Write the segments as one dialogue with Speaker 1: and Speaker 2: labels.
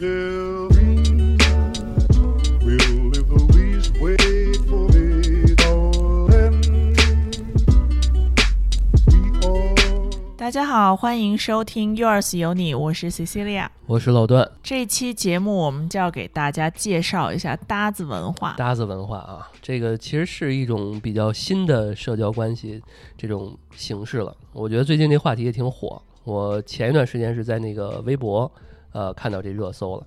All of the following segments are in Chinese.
Speaker 1: 大家好，欢迎收听 Yours 有你，我是 Cecilia。
Speaker 2: 我是老段，
Speaker 1: 这期节目我们就要给大家介绍一下搭子文化。
Speaker 2: 搭子文化啊，这个其实是一种比较新的社交关系这种形式了。我觉得最近这话题也挺火。我前一段时间是在那个微博，呃，看到这热搜了，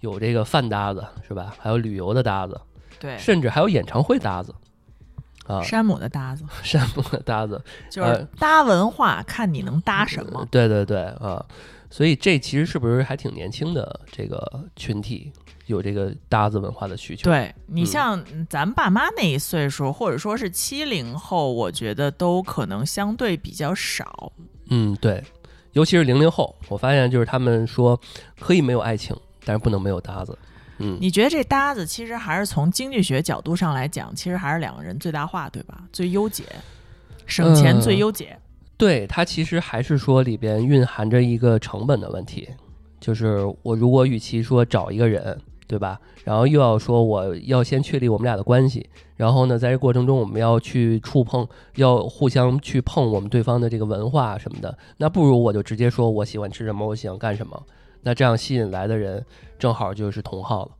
Speaker 2: 有这个饭搭子是吧？还有旅游的搭子，
Speaker 1: 对，
Speaker 2: 甚至还有演唱会搭子啊，
Speaker 1: 山姆的搭子
Speaker 2: 山姆的搭子，
Speaker 1: 就是搭文化，看你能搭什么。
Speaker 2: 对对对啊，所以这其实是不是还挺年轻的这个群体有这个搭子文化的需求？
Speaker 1: 对你像咱爸妈那一岁数，或者说是七零后，我觉得都可能相对比较少。
Speaker 2: 嗯，对，尤其是零零后，我发现就是他们说可以没有爱情，但是不能没有搭子。嗯，
Speaker 1: 你觉得这搭子其实还是从经济学角度上来讲，其实还是两个人最大化，对吧？最优解，省钱最优解。
Speaker 2: 对，它其实还是说里边蕴含着一个成本的问题，就是我如果与其说找一个人，对吧？然后又要说我要先确立我们俩的关系，然后呢，在这过程中我们要去触碰，要互相去碰我们对方的这个文化什么的，那不如我就直接说我喜欢吃什么，我喜欢干什么，那这样吸引来的人正好就是同好了，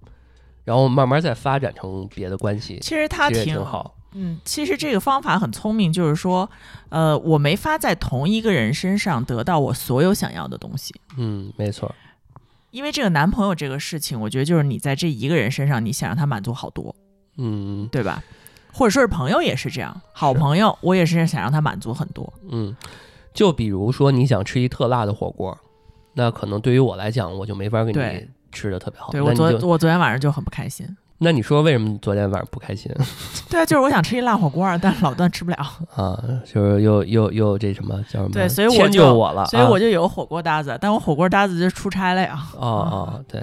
Speaker 2: 然后慢慢再发展成别的关系，
Speaker 1: 其实它
Speaker 2: 其实也
Speaker 1: 挺
Speaker 2: 挺好。
Speaker 1: 嗯，其实这个方法很聪明，就是说，呃，我没法在同一个人身上得到我所有想要的东西，
Speaker 2: 嗯，没错，
Speaker 1: 因为这个男朋友这个事情，我觉得就是你在这一个人身上，你想让他满足好多，
Speaker 2: 嗯
Speaker 1: 对吧？或者说是朋友也是这样，好朋友我也是想让他满足很多，
Speaker 2: 嗯，就比如说你想吃一特辣的火锅，那可能对于我来讲，我就没法给你吃的特别好。
Speaker 1: 对我昨我昨天晚上就很不开心，
Speaker 2: 那你说为什么昨天晚上不开心
Speaker 1: 对啊，就是我想吃一辣火锅，但是老段吃不了，
Speaker 2: 啊？就是又又又这什么叫什么？
Speaker 1: 对所以我
Speaker 2: 迁
Speaker 1: 就
Speaker 2: 就我了，
Speaker 1: 所以我
Speaker 2: 就
Speaker 1: 就有火锅搭子，但我火锅搭子就出差了呀，
Speaker 2: 哦哦对，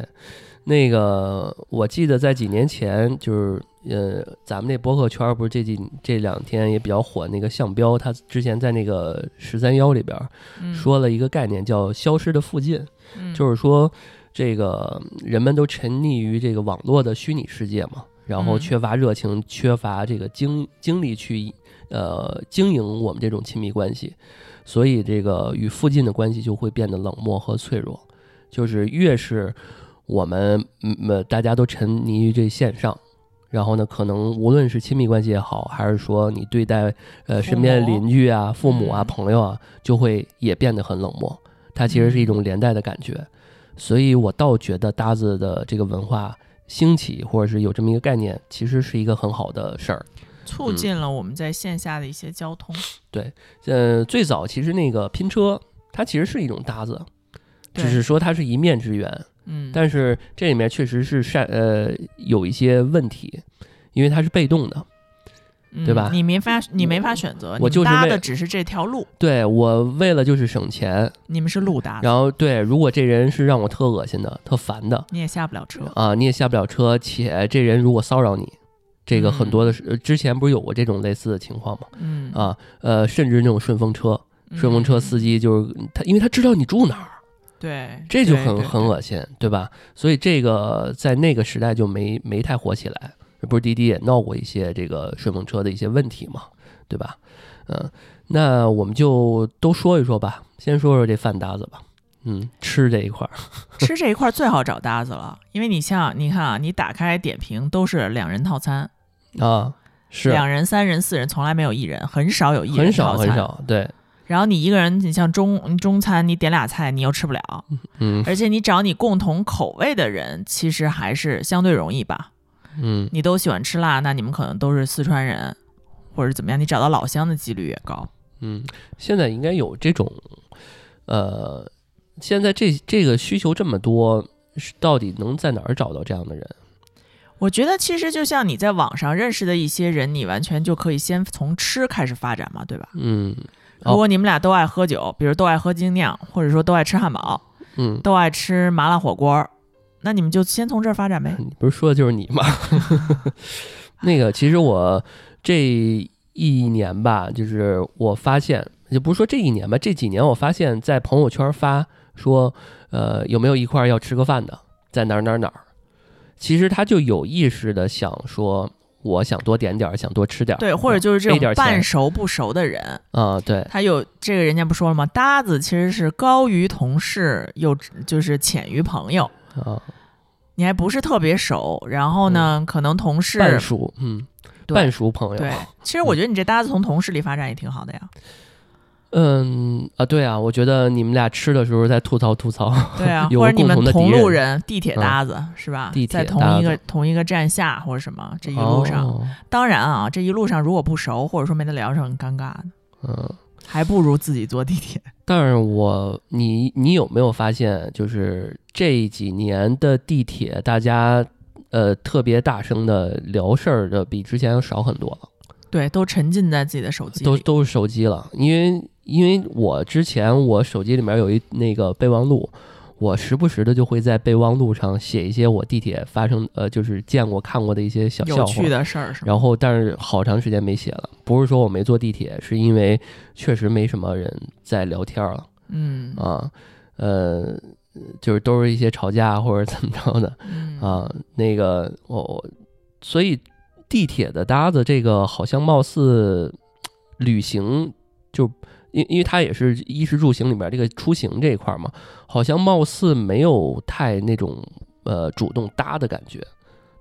Speaker 2: 那个我记得在几年前，就是呃，咱们那博客圈儿不是这几这两天也比较火，那个项标他之前在那个十三幺里边说了一个概念叫“消失的附近”。
Speaker 1: 嗯
Speaker 2: 就是说，这个人们都沉溺于这个网络的虚拟世界嘛，然后
Speaker 1: 嗯
Speaker 2: 缺乏热情，缺乏这个精精力去呃经营我们这种亲密关系，所以这个与附近的关系就会变得冷漠和脆弱。就是越是我们嗯呃大家都沉溺于这线上。然后呢，可能无论是亲密关系也好，还是说你对待呃身边的邻居啊、父母啊、
Speaker 1: 嗯
Speaker 2: 朋友啊，就会也变得很冷漠。它其实是一种连带的感觉。所以我倒觉得搭子的这个文化兴起，或者是有这么一个概念，其实是一个很好的事儿。
Speaker 1: 促进了我们在线下的一些交通，对
Speaker 2: 呃，最早其实那个拼车，它其实是一种搭子，只是说它是一面之缘，
Speaker 1: 嗯，
Speaker 2: 但是这里面确实是善呃有一些问题，因为它是被动的。
Speaker 1: 嗯
Speaker 2: 对吧
Speaker 1: 你没法，你没法选择，
Speaker 2: 我就是为
Speaker 1: 搭的只是这条路，
Speaker 2: 对我为了就是省钱，
Speaker 1: 你们是路搭，
Speaker 2: 然后对，如果这人是让我特恶心的、特烦的
Speaker 1: 你也下不了车。
Speaker 2: 啊，你也下不了车，且这人如果骚扰你，这个很多的是、
Speaker 1: 嗯
Speaker 2: 呃之前不是有过这种类似的情况吗？
Speaker 1: 嗯
Speaker 2: 啊，呃，甚至那种顺风车，顺风车司
Speaker 1: 机，
Speaker 2: 就是他，因为他知道你住哪儿，
Speaker 1: 对，
Speaker 2: 这就很很恶心，对吧？所以这个在那个时代就没没太火起来。不是滴滴也闹过一些这个顺风车的一些问题嘛，对吧？嗯，那我们就都说一说吧，先说说这饭搭子吧。嗯，吃这一块儿，
Speaker 1: 吃这一块儿最好找搭子了，因为你像你看啊，你打开点评都是两人套餐，
Speaker 2: 啊，是
Speaker 1: 两人、三人、四人，从来没有一人，很少有一人
Speaker 2: 很少很。少，对，
Speaker 1: 然后你一个人，你像中中餐，你点俩菜，你又吃不了，
Speaker 2: 嗯
Speaker 1: 而且你找你共同口味的人，其实还是相对容易吧。
Speaker 2: 嗯
Speaker 1: 你都喜欢吃辣，那你们可能都是四川人，或者怎么样，你找到老乡的几率也高。
Speaker 2: 嗯，现在应该有这种，呃，现在这这个需求这么多，是到底能在哪儿找到这样的人？
Speaker 1: 我觉得其实就像你在网上认识的一些人，你完全就可以先从吃开始发展嘛，对吧？
Speaker 2: 嗯哦
Speaker 1: 如果你们俩都爱喝酒，比如都爱喝精酿，或者说都爱吃汉堡，
Speaker 2: 嗯，
Speaker 1: 都爱吃麻辣火锅，那你们就先从这儿发展呗。
Speaker 2: 你不是说的就是你吗？那个，其实我这一年吧，就是我发现，也不是说这一年吧，这几年我发现，在朋友圈发说，呃，有没有一块儿要吃个饭的，在哪儿哪儿哪儿，其实他就有意识的想说，我想多点点儿，想多吃点儿，
Speaker 1: 对，或者就是这种半熟不熟的人，
Speaker 2: 啊，对，
Speaker 1: 他有这个人家不说了吗？搭子其实是高于同事，又就是浅于朋友。
Speaker 2: 啊，
Speaker 1: 你还不是特别熟，然后呢，可能同事
Speaker 2: 半熟，嗯，半熟朋友，
Speaker 1: 对，其实我觉得你这搭子从同事里发展也挺好的呀。
Speaker 2: 嗯啊，对啊，我觉得你们俩吃的时候在吐槽吐槽，
Speaker 1: 对啊，或者你们同路人，地铁搭子、是吧？
Speaker 2: 地铁
Speaker 1: 在同一个同一个站下或者什么，这一路上，
Speaker 2: 哦。
Speaker 1: 当然啊，这一路上如果不熟，或者说没得聊，是很尴尬的，
Speaker 2: 嗯。
Speaker 1: 还不如自己坐地铁。
Speaker 2: 但是我你你有没有发现，就是这几年的地铁，大家呃特别大声的聊事儿的比之前要少很多了，
Speaker 1: 对，都沉浸在自己的手机里。
Speaker 2: 都都是手机了。因为因为我之前我手机里面有一那个备忘录，我时不时的就会在备忘录上写一些我地铁发生呃就是见过看过的一些小笑话
Speaker 1: 有趣。的事儿？
Speaker 2: 然后，但是好长时间没写了，不是说我没坐地铁，是因为确实没什么人在聊天了。
Speaker 1: 嗯
Speaker 2: 啊，呃，就是都是一些吵架或者怎么着的
Speaker 1: 嗯
Speaker 2: 啊。那个我我，所以地铁的搭子这个好像貌似旅行就因因为它也是衣食住行里面这个出行这一块嘛，好像貌似没有太那种呃主动搭的感觉。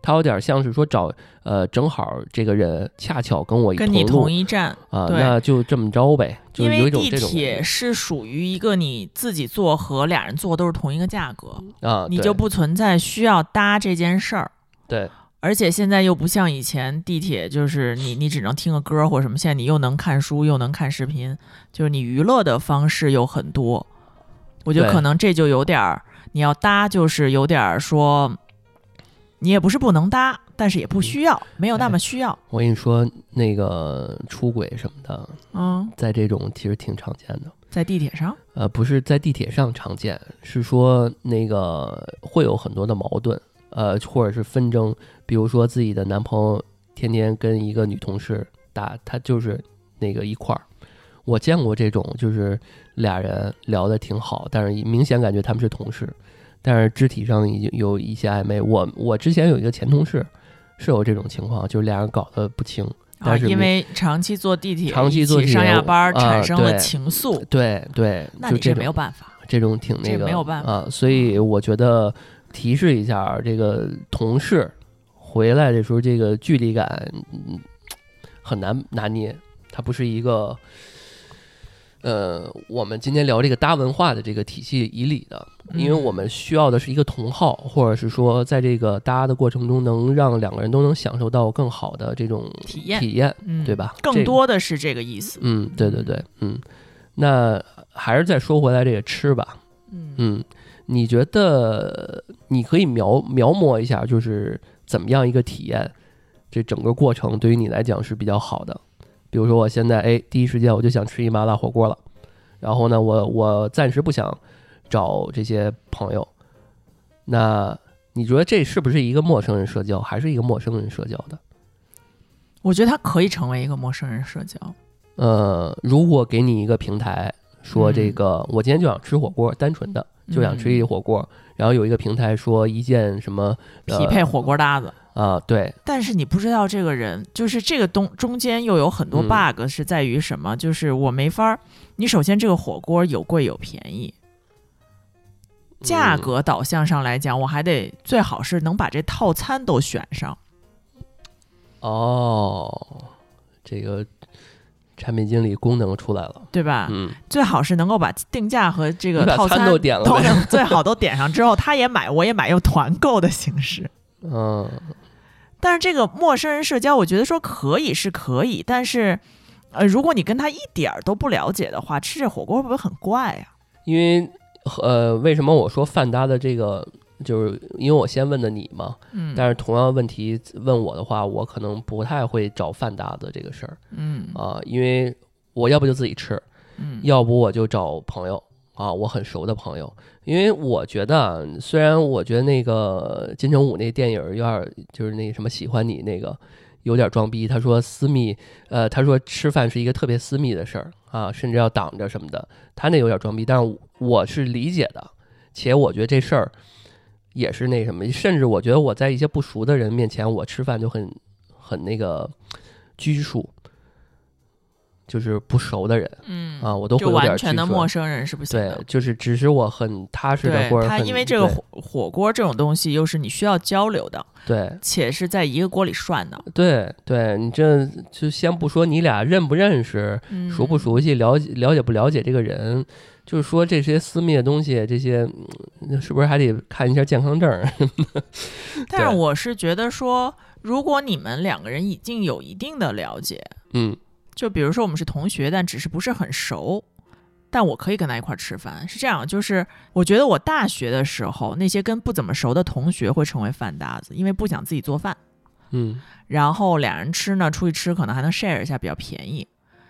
Speaker 2: 它有点像是说找呃，正好这个人恰巧跟我一
Speaker 1: 跟你
Speaker 2: 同
Speaker 1: 一站，
Speaker 2: 啊，
Speaker 1: 对
Speaker 2: 那就这么着呗，就
Speaker 1: 因
Speaker 2: 是有
Speaker 1: 为地
Speaker 2: 一种这种
Speaker 1: 铁是属于一个你自己坐和俩人坐都是同一个价格，
Speaker 2: 啊，
Speaker 1: 你就不存在需要搭这件事儿。
Speaker 2: 对
Speaker 1: 而且现在又不像以前地铁，就是你你只能听个歌或者什么，现在你又能看书又能看视频，就是你娱乐的方式有很多。我觉得可能这就有点儿，你要搭就是有点儿说，你也不是不能搭，但是也不需要，没有那么需要。
Speaker 2: 我跟你说，那个出轨什么的，
Speaker 1: 嗯，
Speaker 2: 在这种其实挺常见的。
Speaker 1: 在地铁上，
Speaker 2: 呃，不是在地铁上常见，是说那个会有很多的矛盾，呃，或者是纷争。比如说自己的男朋友天天跟一个女同事打，他就是那个一块儿。我见过这种，就是俩人聊得挺好，但是明显感觉他们是同事，但是肢体上已经有一些暧昧。我我之前有一个前同事是有这种情况，就是俩人搞得不清，
Speaker 1: 啊，
Speaker 2: 但是没
Speaker 1: 因为长期坐地铁，
Speaker 2: 长期坐
Speaker 1: 上下班产生了情愫，
Speaker 2: 对对，
Speaker 1: 那你这没有办法。
Speaker 2: 这种挺那个
Speaker 1: 没有办法
Speaker 2: 啊，所以我觉得提示一下这个同事回来的时候，这个距离感嗯很难拿捏，它不是一个呃我们今天聊这个搭文化的这个体系以里的，因为
Speaker 1: 嗯
Speaker 2: 我们需要的是一个同好，或者是说在这个搭的过程中能让两个人都能享受到更好的这种
Speaker 1: 体验。
Speaker 2: 体验，
Speaker 1: 嗯，
Speaker 2: 对吧？
Speaker 1: 更多的是这个意思。
Speaker 2: 嗯，对对对，嗯，那还是再说回来这个吃吧，
Speaker 1: 嗯。
Speaker 2: 嗯，你觉得你可以描描摹一下，就是怎么样一个体验，这整个过程对于你来讲是比较好的。比如说，我现在哎，第一时间我就想吃一麻辣火锅了，然后呢，我我暂时不想找这些朋友，那你觉得这是不是一个陌生人社交，还是一个陌生人社交的？
Speaker 1: 我觉得它可以成为一个陌生人社交。
Speaker 2: 呃，如果给你一个平台，说这
Speaker 1: 嗯
Speaker 2: 个、我今天就想吃火锅，单纯的就想吃一火锅，然后有一个平台说一件什么
Speaker 1: 匹配火锅搭子，
Speaker 2: 啊、对，
Speaker 1: 但是你不知道这个人，就是这个东中间又有很多
Speaker 2: 嗯
Speaker 1: bug，是在于什么？就是我没法儿。你首先这个火锅有贵有便宜，价
Speaker 2: 嗯
Speaker 1: 格导向上来讲，我还得最好是能把这套餐都选上。
Speaker 2: 哦，这个产品经理功能出来了，
Speaker 1: 对吧？
Speaker 2: 嗯，
Speaker 1: 最好是能够把定价和这个套餐
Speaker 2: 餐都点了
Speaker 1: 最好都点上之后，他也买，我也买，用团购的形式。
Speaker 2: 嗯，
Speaker 1: 但是这个陌生人社交，我觉得说可以是可以，但是，呃，如果你跟他一点儿都不了解的话，吃这火锅会不会很怪呀、
Speaker 2: 因为呃，为什么我说范搭的这个，就是因为我先问的你嘛，
Speaker 1: 嗯，
Speaker 2: 但是同样问题问我的话，我可能不太会找饭搭子这个事儿
Speaker 1: 嗯。
Speaker 2: 啊，因为我要不就自己吃，
Speaker 1: 嗯。
Speaker 2: 要不我就找朋友啊，我很熟的朋友，因为我觉得啊，虽然我觉得那个金城武那电影有点就是那什么喜欢你那个有点装逼，他说私密，呃，他说吃饭是一个特别私密的事儿啊，甚至要挡着什么的，他那有点装逼，但是我是理解的，且我觉得这事儿也是那什么，甚至我觉得我在一些不熟的人面前，我吃饭就很很那个拘束，就是不熟的人
Speaker 1: 嗯
Speaker 2: 啊，我都会
Speaker 1: 就
Speaker 2: 有点
Speaker 1: 完全的陌生人是不行
Speaker 2: 对
Speaker 1: 的，。
Speaker 2: 就是只是我很踏实的，或者很
Speaker 1: 因为这个火火锅这种东西，又是你需要交流的，
Speaker 2: 对
Speaker 1: 且是在一个锅里涮的，
Speaker 2: 对对，你这就先不说你俩认不认识，
Speaker 1: 嗯
Speaker 2: 熟不？熟悉，了解了解不了解这个人，就是说这些私密的东西，这些嗯是不是还得看一下健康证儿？
Speaker 1: 但是我是觉得说，如果你们两个人已经有一定的了解，
Speaker 2: 嗯
Speaker 1: 就比如说我们是同学，但只是不是很熟，但我可以跟他一块儿吃饭。是这样，就是我觉得我大学的时候，那些跟不怎么熟的同学会成为饭搭子，因为不想自己做饭，
Speaker 2: 嗯
Speaker 1: 然后俩人吃呢，出去吃可能还能 share 一下，比较便宜。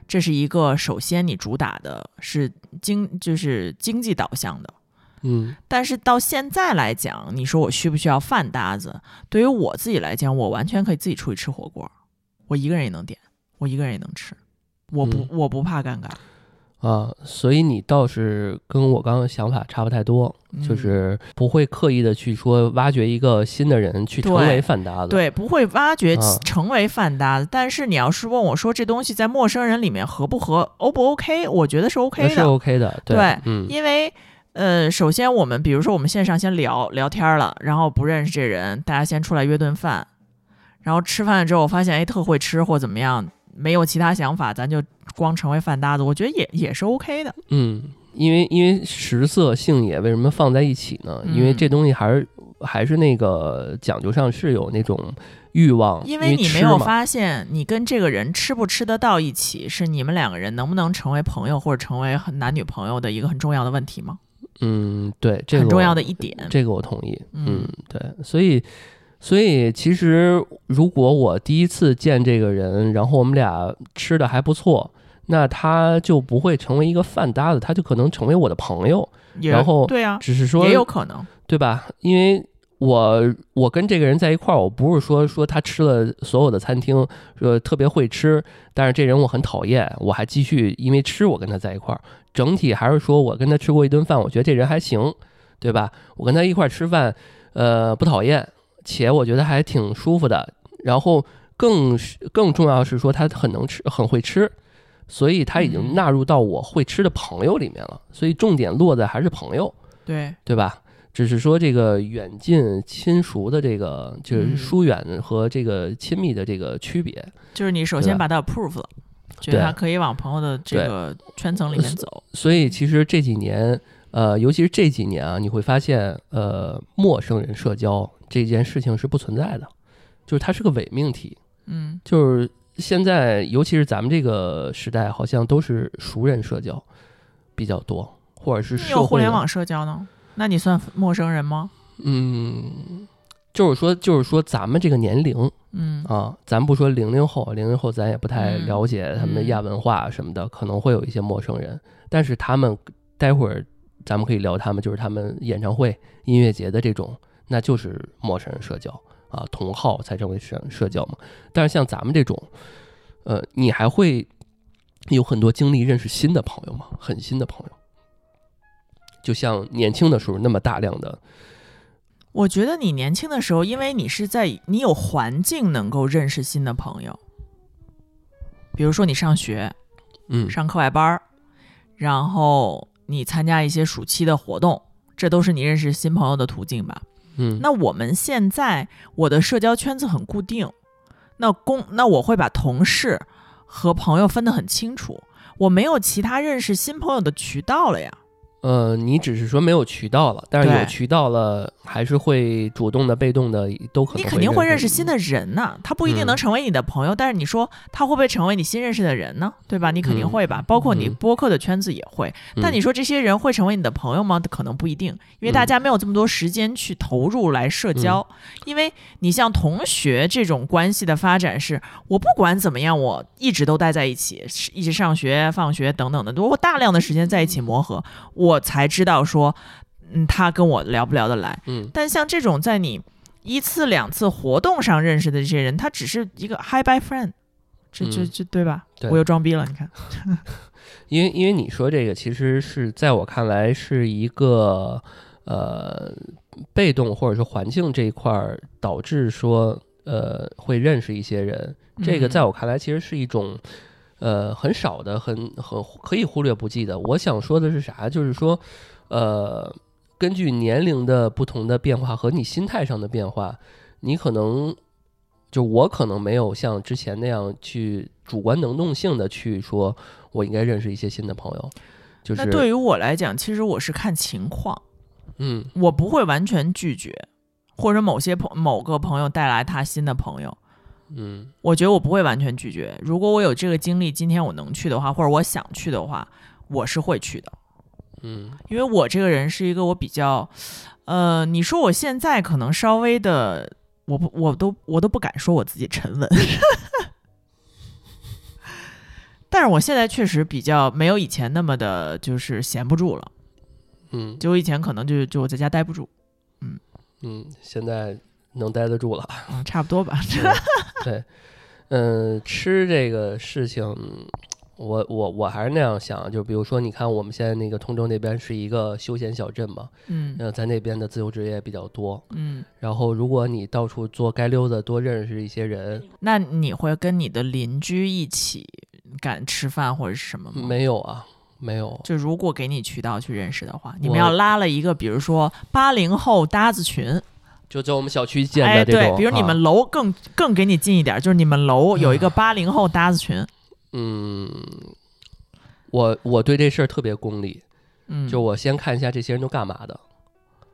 Speaker 1: 这是一个首先你主打的是经就是经济导向的，
Speaker 2: 嗯。
Speaker 1: 但是到现在来讲，你说我需不需要饭搭子？对于我自己来讲，我完全可以自己出去吃火锅，我一个人也能点，我一个人也能吃，我不、
Speaker 2: 嗯。
Speaker 1: 我不怕尴尬，
Speaker 2: 啊，所以你倒是跟我刚刚想法差不太多，就
Speaker 1: 嗯
Speaker 2: 是不会刻意的去说挖掘一个新的人去成为饭搭子。
Speaker 1: 对，不会挖掘
Speaker 2: 啊
Speaker 1: 成为饭搭子。但是你要是问我说这东西在陌生人里面合不合，O 不 OK？我觉得是 OK 的，
Speaker 2: 是 OK 的。对，
Speaker 1: 对
Speaker 2: 嗯
Speaker 1: 因为呃，首先我们比如说我们线上先聊聊天了，然后不认识这人，大家先出来约顿饭，然后吃饭了之后发现哎特会吃或怎么样，没有其他想法，咱就光成为饭搭子，我觉得也也是 OK 的。
Speaker 2: 嗯，因为因为食色性也为什么放在一起呢？因为
Speaker 1: 嗯
Speaker 2: 这东西还是还是那个讲究上是有那种欲望，
Speaker 1: 因
Speaker 2: 哦为
Speaker 1: 为你没有发现，你跟这个人吃不吃得到一起，是你们两个人能不能成为朋友或者成为很男女朋友的一个很重要的问题吗？
Speaker 2: 嗯，对，这个
Speaker 1: 很重要的一点。
Speaker 2: 这个我同意。
Speaker 1: 嗯
Speaker 2: 嗯，对，所以所以其实如果我第一次见这个人，然后我们俩吃的还不错。那他就不会成为一个饭搭子，他就可能成为我的朋友，然后
Speaker 1: 对啊，
Speaker 2: 只是说
Speaker 1: 也有可能。
Speaker 2: 对吧？因为我我跟这个人在一块儿，我不是说说他吃了所有的餐厅，说特别会吃，但是这人我很讨厌，我还继续因为吃我跟他在一块儿。整体还是说我跟他吃过一顿饭，我觉得这人还行，对吧？我跟他一块儿吃饭，呃，不讨厌，且我觉得还挺舒服的。然后更是更重要是说他很能吃，很会吃。所以他已经
Speaker 1: 嗯
Speaker 2: 纳入到我会吃的朋友里面了，所以重点落在还是朋友，
Speaker 1: 对，
Speaker 2: 对吧？只是说这个远近亲熟的这个，就是
Speaker 1: 嗯
Speaker 2: 疏远和这个亲密的这个区别。
Speaker 1: 就是你首先把它 approve 了，觉
Speaker 2: 对
Speaker 1: 得它可以往朋友的这个圈层里面走。
Speaker 2: 所以其实这几年，呃，尤其是这几年啊，你会发现，呃，陌生人社交这件事情是不存在的，就是它是个伪命题。
Speaker 1: 嗯，
Speaker 2: 就是现在，尤其是咱们这个时代，好像都是熟人社交比较多，或者是
Speaker 1: 你
Speaker 2: 社会
Speaker 1: 有互联网社交呢？那你算陌生人吗？
Speaker 2: 嗯，就是说，就是说，咱们这个年龄
Speaker 1: 嗯
Speaker 2: 啊，咱不说零零后，零零后咱也不太
Speaker 1: 嗯
Speaker 2: 了解他们的亚文化什么的，可能会有一些陌生人，但是他们待会儿咱们可以聊他们，就是他们演唱会、音乐节的这种，那就是陌生人社交啊，同好才成为社社交嘛。但是像咱们这种，呃，你还会有很多精力认识新的朋友吗？很新的朋友，就像年轻的时候那么大量的。
Speaker 1: 我觉得你年轻的时候，因为你是在你有环境能够认识新的朋友，比如说你上学
Speaker 2: 嗯
Speaker 1: 上课外班儿，然后你参加一些暑期的活动，这都是你认识新朋友的途径吧？
Speaker 2: 嗯，
Speaker 1: 那我们现在我的社交圈子很固定，那公那我会把同事和朋友分得很清楚，我没有其他认识新朋友的渠道了呀。
Speaker 2: 呃，你只是说没有渠道了，但是有渠道了，还是会主动的、被动的都可能。
Speaker 1: 你肯定会认识
Speaker 2: 识
Speaker 1: 新的人呐，他不一定能
Speaker 2: 嗯
Speaker 1: 成为你的朋友，但是你说他会不会成为你新认识的人呢？对吧？你肯定
Speaker 2: 嗯
Speaker 1: 会吧，包括你
Speaker 2: 嗯
Speaker 1: 播客的圈子也会。但你说这些人会成为你的朋友吗？可能不一定，因为大
Speaker 2: 嗯
Speaker 1: 家没有这么多时间去投入来社交。因为你像同学这种关系的发展是，我不管怎么样，我一直都待在一起，一直上学、放学等等的，我大量的时间在一起磨合，我才知道说，嗯，他跟我聊不聊得来。
Speaker 2: 嗯。
Speaker 1: 但像这种在你一次两次活动上认识的这些人，他只是一个 hi bye friend，这这
Speaker 2: 嗯。
Speaker 1: 这对吧？
Speaker 2: 对。
Speaker 1: 我又装逼了，你看，
Speaker 2: 因为因为你说这个，其实是在我看来是一个呃被动或者说环境这一块儿导致说呃会认识一些人，这个
Speaker 1: 嗯。
Speaker 2: 在我看来其实是一种呃很少的、很很可以忽略不计的。我想说的是啥？就是说呃，根据年龄的不同的变化和你心态上的变化，你可能。就我可能没有像之前那样去主观能动性的去说，我应该认识一些新的朋友，就是
Speaker 1: 那对于我来讲，其实我是看情况，
Speaker 2: 嗯
Speaker 1: 我不会完全拒绝，或者某些朋某个朋友带来他新的朋友，
Speaker 2: 嗯
Speaker 1: 我觉得我不会完全拒绝。如果我有这个精力，今天我能去的话，或者我想去的话，我是会去的。
Speaker 2: 嗯
Speaker 1: 因为我这个人是一个我比较，呃，你说我现在可能稍微的，我不，我都我都不敢说我自己沉稳，但是我现在确实比较没有以前那么的，就是闲不住了。
Speaker 2: 嗯
Speaker 1: 就我以前可能就就我在家待不住，
Speaker 2: 嗯嗯，现在能待得住了。
Speaker 1: 嗯，差不多吧。
Speaker 2: 对，嗯，吃这个事情，我我我还是那样想，就比如说，你看我们现在那个通州那边是一个休闲小镇嘛，
Speaker 1: 嗯
Speaker 2: 呃，在那边的自由职业比较多。
Speaker 1: 嗯，
Speaker 2: 然后，如果你到处做街溜子，多认识一些人，
Speaker 1: 那你会跟你的邻居一起敢吃饭或者是什么吗？
Speaker 2: 没有啊，没有。
Speaker 1: 就如果给你渠道去认识的话，你们要拉了一个，比如说八零后搭子群，
Speaker 2: 就在我们小区建
Speaker 1: 哎，
Speaker 2: 的这种，
Speaker 1: 对，比如你
Speaker 2: 啊
Speaker 1: 们楼更更给你近一点，就是你们楼有一个八零后搭子群，
Speaker 2: 嗯，我我对这事儿特别功利，
Speaker 1: 嗯，
Speaker 2: 就我先看一下这些人都干嘛的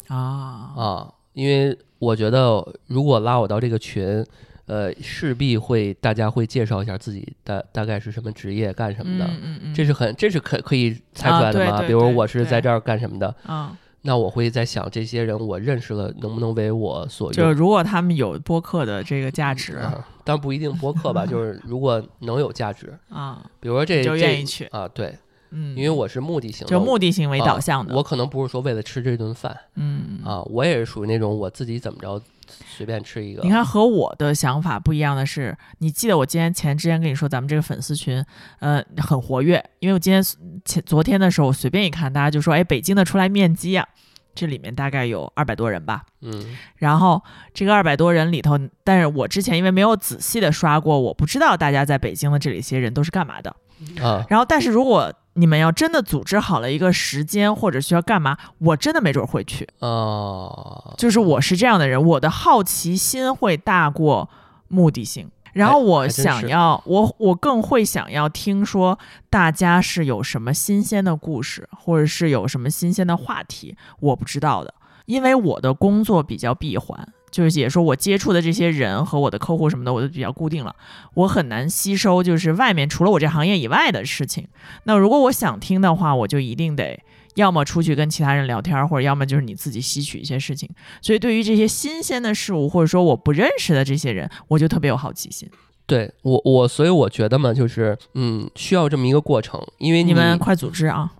Speaker 1: 啊。
Speaker 2: 啊，因为我觉得如果拉我到这个群，呃，势必会大家会介绍一下自己大大概是什么职业干什么的，
Speaker 1: 嗯嗯嗯，
Speaker 2: 这是很这是可可以猜出来的吗？
Speaker 1: 啊对对
Speaker 2: 比如我是在这儿干什么的，
Speaker 1: 啊，
Speaker 2: 那我会在想这些人我认识了能不能为我所用
Speaker 1: 就
Speaker 2: 用。
Speaker 1: 如果他们有播客的这个价值
Speaker 2: 啊，但不一定播客吧，就是如果能有价值，
Speaker 1: 啊，
Speaker 2: 比如说这
Speaker 1: 就
Speaker 2: 这
Speaker 1: 愿意去，
Speaker 2: 啊，对，
Speaker 1: 嗯，
Speaker 2: 因为我是目的性的，
Speaker 1: 就目的性为
Speaker 2: 啊
Speaker 1: 导向的，
Speaker 2: 我可能不是说为了吃这顿饭
Speaker 1: 嗯。
Speaker 2: 啊，我也是属于那种我自己怎么着随便吃一个。
Speaker 1: 你看，和我的想法不一样的是，你记得我今天前之前跟你说，咱们这个粉丝群，呃，很活跃。因为我今天前昨天的时候，我随便一看，大家就说，哎，北京的出来面基啊，这里面大概有二百多人吧。
Speaker 2: 嗯
Speaker 1: 然后这个二百多人里头，但是我之前因为没有仔细的刷过，我不知道大家在北京的这里些人都是干嘛的。
Speaker 2: 啊，
Speaker 1: 然后，但是如果你们要真的组织好了一个时间或者需要干嘛，我真的没准会去。
Speaker 2: 哦，
Speaker 1: 就是我是这样的人，我的好奇心会大过目的性。然后我想要，我我更会想要听说大家是有什么新鲜的故事，或者是有什么新鲜的话题，我不知道的，因为我的工作比较闭环，就是也说我接触的这些人和我的客户什么的，我都比较固定了，我很难吸收就是外面除了我这行业以外的事情。那如果我想听的话，我就一定得要么出去跟其他人聊天，或者要么就是你自己吸取一些事情。所以对于这些新鲜的事物，或者说我不认识的这些人，我就特别有好奇心。
Speaker 2: 对我我所以我觉得嘛，就是嗯，需要这么一个过程，因为
Speaker 1: 你们快组织啊！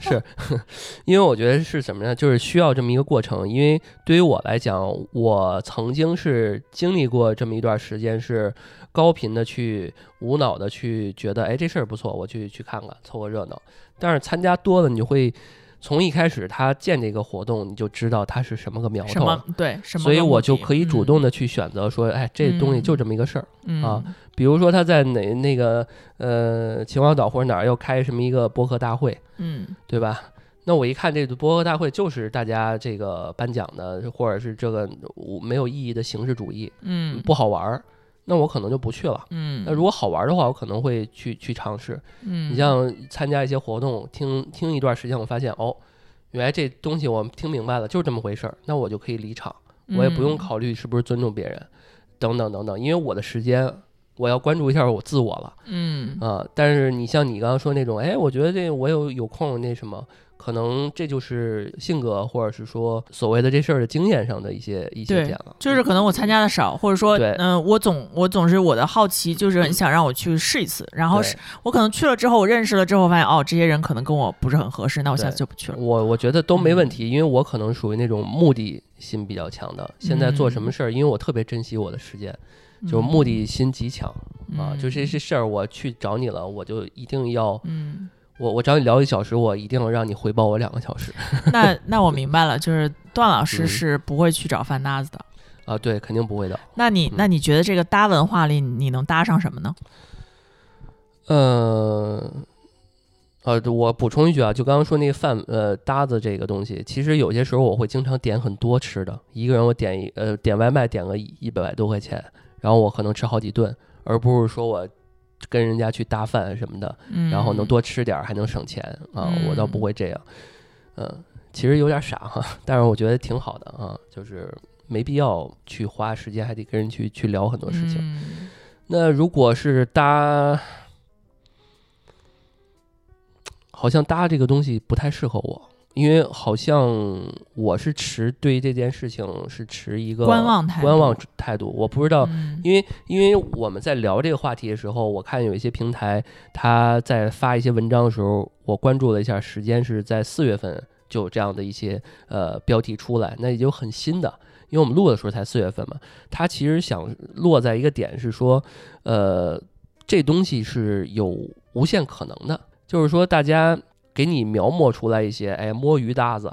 Speaker 2: 是，因为我觉得是什么呢？就是需要这么一个过程。因为对于我来讲，我曾经是经历过这么一段时间，是高频的去无脑的去觉得，哎，这事儿不错，我去去看看，凑个热闹。但是参加多了，你就会从一开始他建这个活动，你就知道它是什么个苗头
Speaker 1: 什么，对？
Speaker 2: 所以我就可以主动
Speaker 1: 的、
Speaker 2: 去选择说，哎，这东西就这么一个事儿。
Speaker 1: 嗯、
Speaker 2: 啊比如说他在哪那个呃秦皇岛或者哪儿要开什么一个博客大会，
Speaker 1: 嗯
Speaker 2: 对吧？那我一看这个播客大会就是大家这个颁奖的，或者是这个没有意义的形式主义，
Speaker 1: 嗯
Speaker 2: 不好玩儿，那我可能就不去了。
Speaker 1: 嗯，
Speaker 2: 那如果好玩儿的话，我可能会去去尝试。
Speaker 1: 嗯，
Speaker 2: 你像参加一些活动，听听一段时间，我发现哦，原来这东西我听明白了，就是这么回事儿，那我就可以离场，我也不用
Speaker 1: 嗯
Speaker 2: 考虑是不是尊重别人，等等等等，因为我的时间。我要关注一下我自我了
Speaker 1: 嗯
Speaker 2: 啊！但是你像你刚刚说那种，哎，我觉得这我有有空那什么，可能这就是性格，或者是说所谓的这事儿的经验上的一些一些点了。
Speaker 1: 就是可能我参加的少，或者说，
Speaker 2: 对
Speaker 1: 嗯、我总我总是我的好奇，就是很想让我去试一次，然后是我可能去了之后，我认识了之后，发现哦，这些人可能跟我不是很合适，那我下次就不去了。
Speaker 2: 我我觉得都没
Speaker 1: 嗯
Speaker 2: 问题，因为我可能属于那种目的心比较强的。现在做什么事儿，因为我特别珍惜我的时间，就是目的心极强啊。
Speaker 1: 嗯
Speaker 2: 就这些事儿，我去找你了，我就一定要，
Speaker 1: 嗯
Speaker 2: 我我找你聊一小时，我一定让你回报我两个小时
Speaker 1: 那那我明白了，就是段老师
Speaker 2: 嗯
Speaker 1: 是不会去找饭搭子的。
Speaker 2: 啊！对，肯定不会的。
Speaker 1: 那你
Speaker 2: 嗯
Speaker 1: 那你觉得这个搭文化里，你能搭上什么呢？
Speaker 2: 呃，呃，我补充一句啊，就刚刚说那个饭呃搭子这个东西，其实有些时候我会经常点很多吃的，一个人我点一呃点外卖点个一一百多块钱，然后我可能吃好几顿，而不是说我跟人家去搭饭什么的，
Speaker 1: 嗯，
Speaker 2: 然后能多吃点儿还能省钱啊，我倒不
Speaker 1: 嗯
Speaker 2: 会这样。嗯，其实有点傻哈，但是我觉得挺好的啊，就是没必要去花时间还得跟人去去聊很多事情。
Speaker 1: 嗯
Speaker 2: 那如果是搭，好像搭这个东西不太适合我，因为好像我是持对这件事情是持一个
Speaker 1: 观望态度
Speaker 2: 观望态度。我不知道，
Speaker 1: 嗯
Speaker 2: 因为因为我们在聊这个话题的时候，我看有一些平台他在发一些文章的时候，我关注了一下，时间是在四月份就有这样的一些呃标题出来，那也就很新的。因为我们录的时候才四月份嘛，他其实想落在一个点是说，呃，这东西是有无限可能的，就是说大家给你描摹出来一些，哎，摸鱼搭子，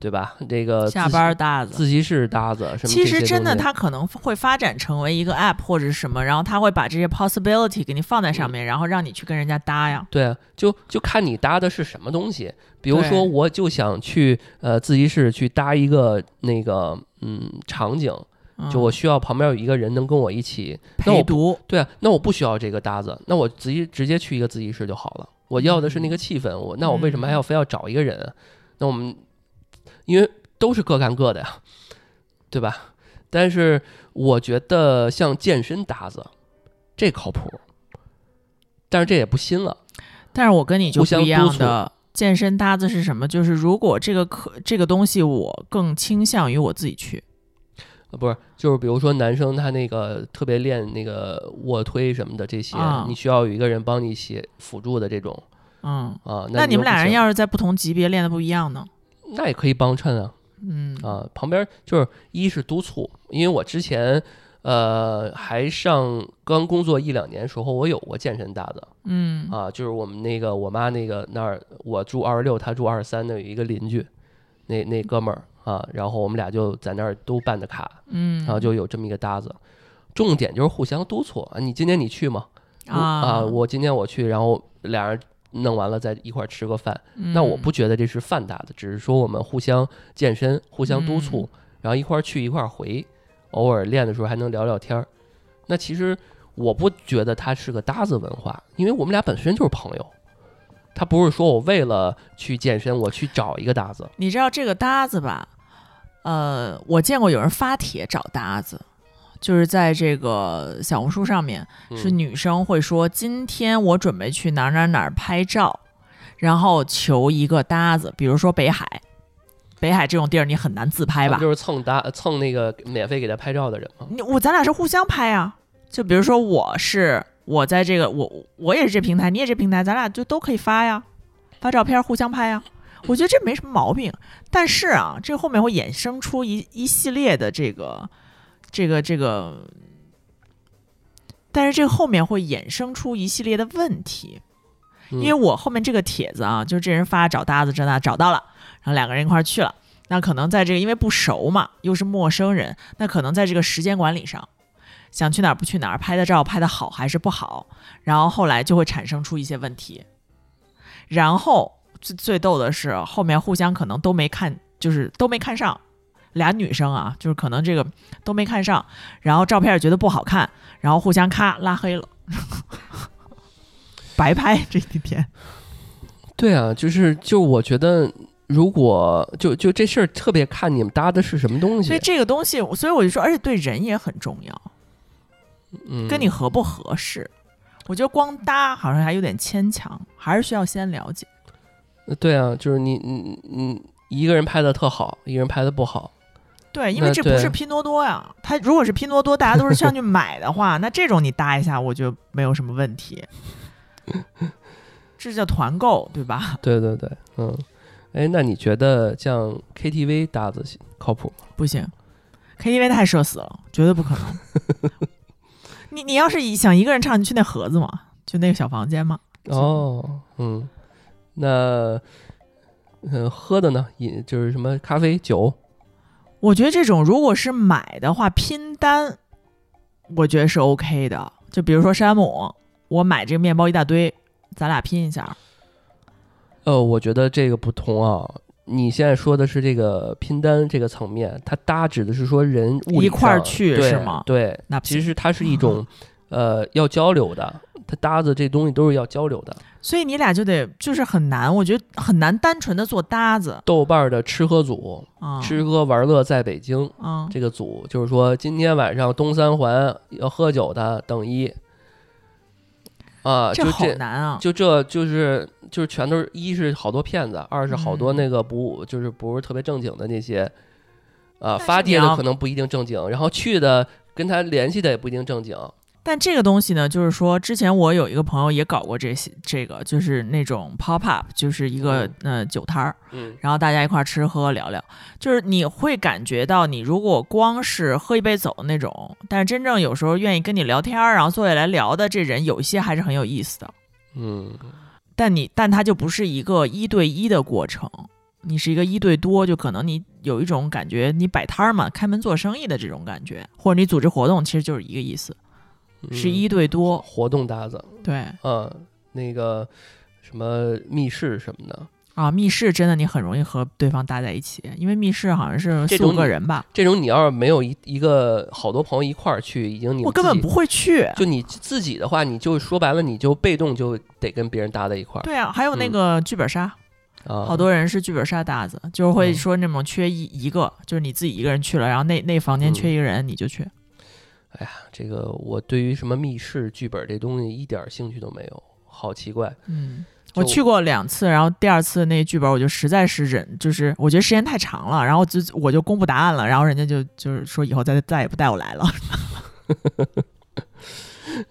Speaker 2: 对吧？这个
Speaker 1: 下班搭子。
Speaker 2: 自习室搭子什么
Speaker 1: 其实真的，它可能会发展成为一个 app 或者是什么，然后它会把这些 possibility 给你放在
Speaker 2: 嗯
Speaker 1: 上面，然后让你去跟人家搭呀。
Speaker 2: 对啊，就就看你搭的是什么东西。比如说，我就想去呃自习室去搭一个那个嗯场景，就我
Speaker 1: 嗯
Speaker 2: 需要旁边有一个人能跟我一起。
Speaker 1: 陪读，
Speaker 2: 对啊，那我不需要这个搭子，那我直接直接去一个自习室就好了。我要的是那个气氛，我那我为什么还要非要找一个人啊？那我们因为都是各干各的呀，对吧？但是我觉得像健身搭子，这靠谱，但是这也不新了。
Speaker 1: 但是我跟你就不一样的。健身搭子是什么？就是如果这个课这个东西，我更倾向于我自己去。
Speaker 2: 呃，不是，就是比如说男生他那个特别练那个卧推什么的这些，
Speaker 1: 啊
Speaker 2: 你需要有一个人帮你写辅助的这种
Speaker 1: 嗯，
Speaker 2: 啊。
Speaker 1: 那你们俩人要是在不同级别练的不一样呢？
Speaker 2: 那也可以帮衬啊
Speaker 1: 嗯
Speaker 2: 啊。旁边就是一是督促，因为我之前呃还上刚工作一两年时候，我有过健身搭子
Speaker 1: 嗯
Speaker 2: 啊，就是我们那个我妈那个那儿，我住二十六，她住二十三的有一个邻居，那那哥们儿啊，然后我们俩就在那儿都办的卡，
Speaker 1: 嗯，
Speaker 2: 然后就有这么一个搭子。重点就是互相督促啊，你今天你去吗？
Speaker 1: 啊
Speaker 2: 啊，我今天我去，然后俩人弄完了再一块儿吃个饭。那我不
Speaker 1: 嗯
Speaker 2: 觉得这是饭搭子，只是说我们互相健身、互相督促，
Speaker 1: 嗯
Speaker 2: 然后一块儿去一块儿回，偶尔练的时候还能聊聊天儿。那其实我不觉得它是个搭子文化，因为我们俩本身就是朋友。他不是说我为了去健身，我去找一个搭子。
Speaker 1: 你知道这个搭子吧？呃，我见过有人发帖找搭子，就是在这个小红书上面，是
Speaker 2: 嗯
Speaker 1: 女生会说：“今天我准备去哪儿哪儿哪儿拍照，然后求一个搭子，比如说北海。北海这种地儿你很难自拍吧？
Speaker 2: 就是蹭搭蹭那个免费给他拍照的人吗？
Speaker 1: 你我咱俩是互相拍啊。就比如说我是我在这个我我也是这平台，你也这平台，咱俩就都可以发呀，发照片互相拍呀。我觉得这没什么毛病。但是啊，这后面会衍生出一一系列的这个这个这个，但是这后面会衍生出一系列的问题。
Speaker 2: 因
Speaker 1: 因为我后面这个帖子啊，就是这人发找搭子这那找到了，然后两个人一块儿去了。那可能在这个因为不熟嘛，又是陌生人，那可能在这个时间管理上，想去哪儿不去哪儿，拍的照拍的好还是不好，然后后来就会产生出一些问题。然后最最逗的是，后面互相可能都没看，就是都没看上，俩女生啊，就是可能这个都没看上，然后照片也觉得不好看，然后互相咔拉黑了，白拍这几天。
Speaker 2: 对啊，就是就我觉得，如果就就这事儿特别看你们搭的是什么东西
Speaker 1: 所以，这个东西，所以我就说，而且对人也很重要，
Speaker 2: 嗯，
Speaker 1: 跟你合不合适。我觉得光搭好像还有点牵强，还是需要先了解。
Speaker 2: 呃对啊，就是你你你一个人拍的特好，一个人拍的不好，
Speaker 1: 对，因为这不是拼多多呀。它如果是拼多多，大家都是上去买的话，那这种你搭一下，我觉得没有什么问题。这叫团购，对吧？
Speaker 2: 对对对，嗯，哎，那你觉得像 KTV 搭子靠谱吗？
Speaker 1: 不行，KTV 太社死了，绝对不可能。你你要是一想一个人唱，你去那盒子嘛，就那个小房间嘛。
Speaker 2: 哦，嗯，那，嗯，喝的呢？饮就是什么咖啡、酒，
Speaker 1: 我觉得这种如果是买的话，拼单，我觉得是 OK 的。就比如说山姆，我买这个面包一大堆，咱俩拼一下。
Speaker 2: 呃，我觉得这个不同啊。你现在说的是这个拼单这个层面，它搭指的是说人物
Speaker 1: 一块儿去是吗
Speaker 2: 对，
Speaker 1: 那
Speaker 2: 其实它是一种，呃，要交流的。它搭子这东西都是要交流的。
Speaker 1: 所以你俩就得就是很难，我觉得很难单纯的做搭子
Speaker 2: 豆瓣的吃喝组，
Speaker 1: 啊。
Speaker 2: 吃喝玩乐在北京
Speaker 1: 啊，
Speaker 2: 这个组，就是说今天晚上东三环要喝酒的等一。啊，就这
Speaker 1: 难啊！
Speaker 2: 就这就是就是全都是一是好多骗子，二是好多
Speaker 1: 嗯
Speaker 2: 那个不就是不是特别正经的那些，啊发帖的可能不一定正经，然后去的跟他联系的也不一定正经。
Speaker 1: 但这个东西呢，就是说，之前我有一个朋友也搞过这些，这个就是那种 pop up，就是一个呃酒摊儿，
Speaker 2: 嗯。
Speaker 1: 然后大家一块儿吃喝聊聊，就是你会感觉到，你如果光是喝一杯走那种，但是真正有时候愿意跟你聊天儿，然后坐下来聊的这人，有一些还是很有意思的。
Speaker 2: 嗯。
Speaker 1: 但你，但它就不是一个一对一的过程，你是一个一对多，就可能你有一种感觉，你摆摊儿嘛，开门做生意的这种感觉，或者你组织活动，其实就是一个意思，是
Speaker 2: 嗯
Speaker 1: 一对多，
Speaker 2: 活动搭子，
Speaker 1: 对。
Speaker 2: 嗯，那个什么密室什么的，
Speaker 1: 啊，密室真的你很容易和对方搭在一起，因为密室好像是四五个人吧，
Speaker 2: 这种你要是没有一一个好多朋友一块儿去，已经你
Speaker 1: 我根本不会去。
Speaker 2: 就你自己的话，你就说白了，你就被动就得跟别人搭在一块儿。
Speaker 1: 对啊，还有那
Speaker 2: 嗯。
Speaker 1: 个剧本杀，
Speaker 2: 啊。
Speaker 1: 好多人是剧本杀搭子，就是会
Speaker 2: 嗯。
Speaker 1: 说那种缺一一个，就是你自己一个人去了，然后那那房间
Speaker 2: 嗯。
Speaker 1: 缺一个人，你就去。
Speaker 2: 哎呀，这个我对于什么密室剧本这东西一点兴趣都没有，好奇怪。
Speaker 1: 嗯，我去过两次，然后第二次那剧本我就实在是忍，就是我觉得时间太长了，然后就我就公布答案了，然后人家就就是说以后再再也不带我来了。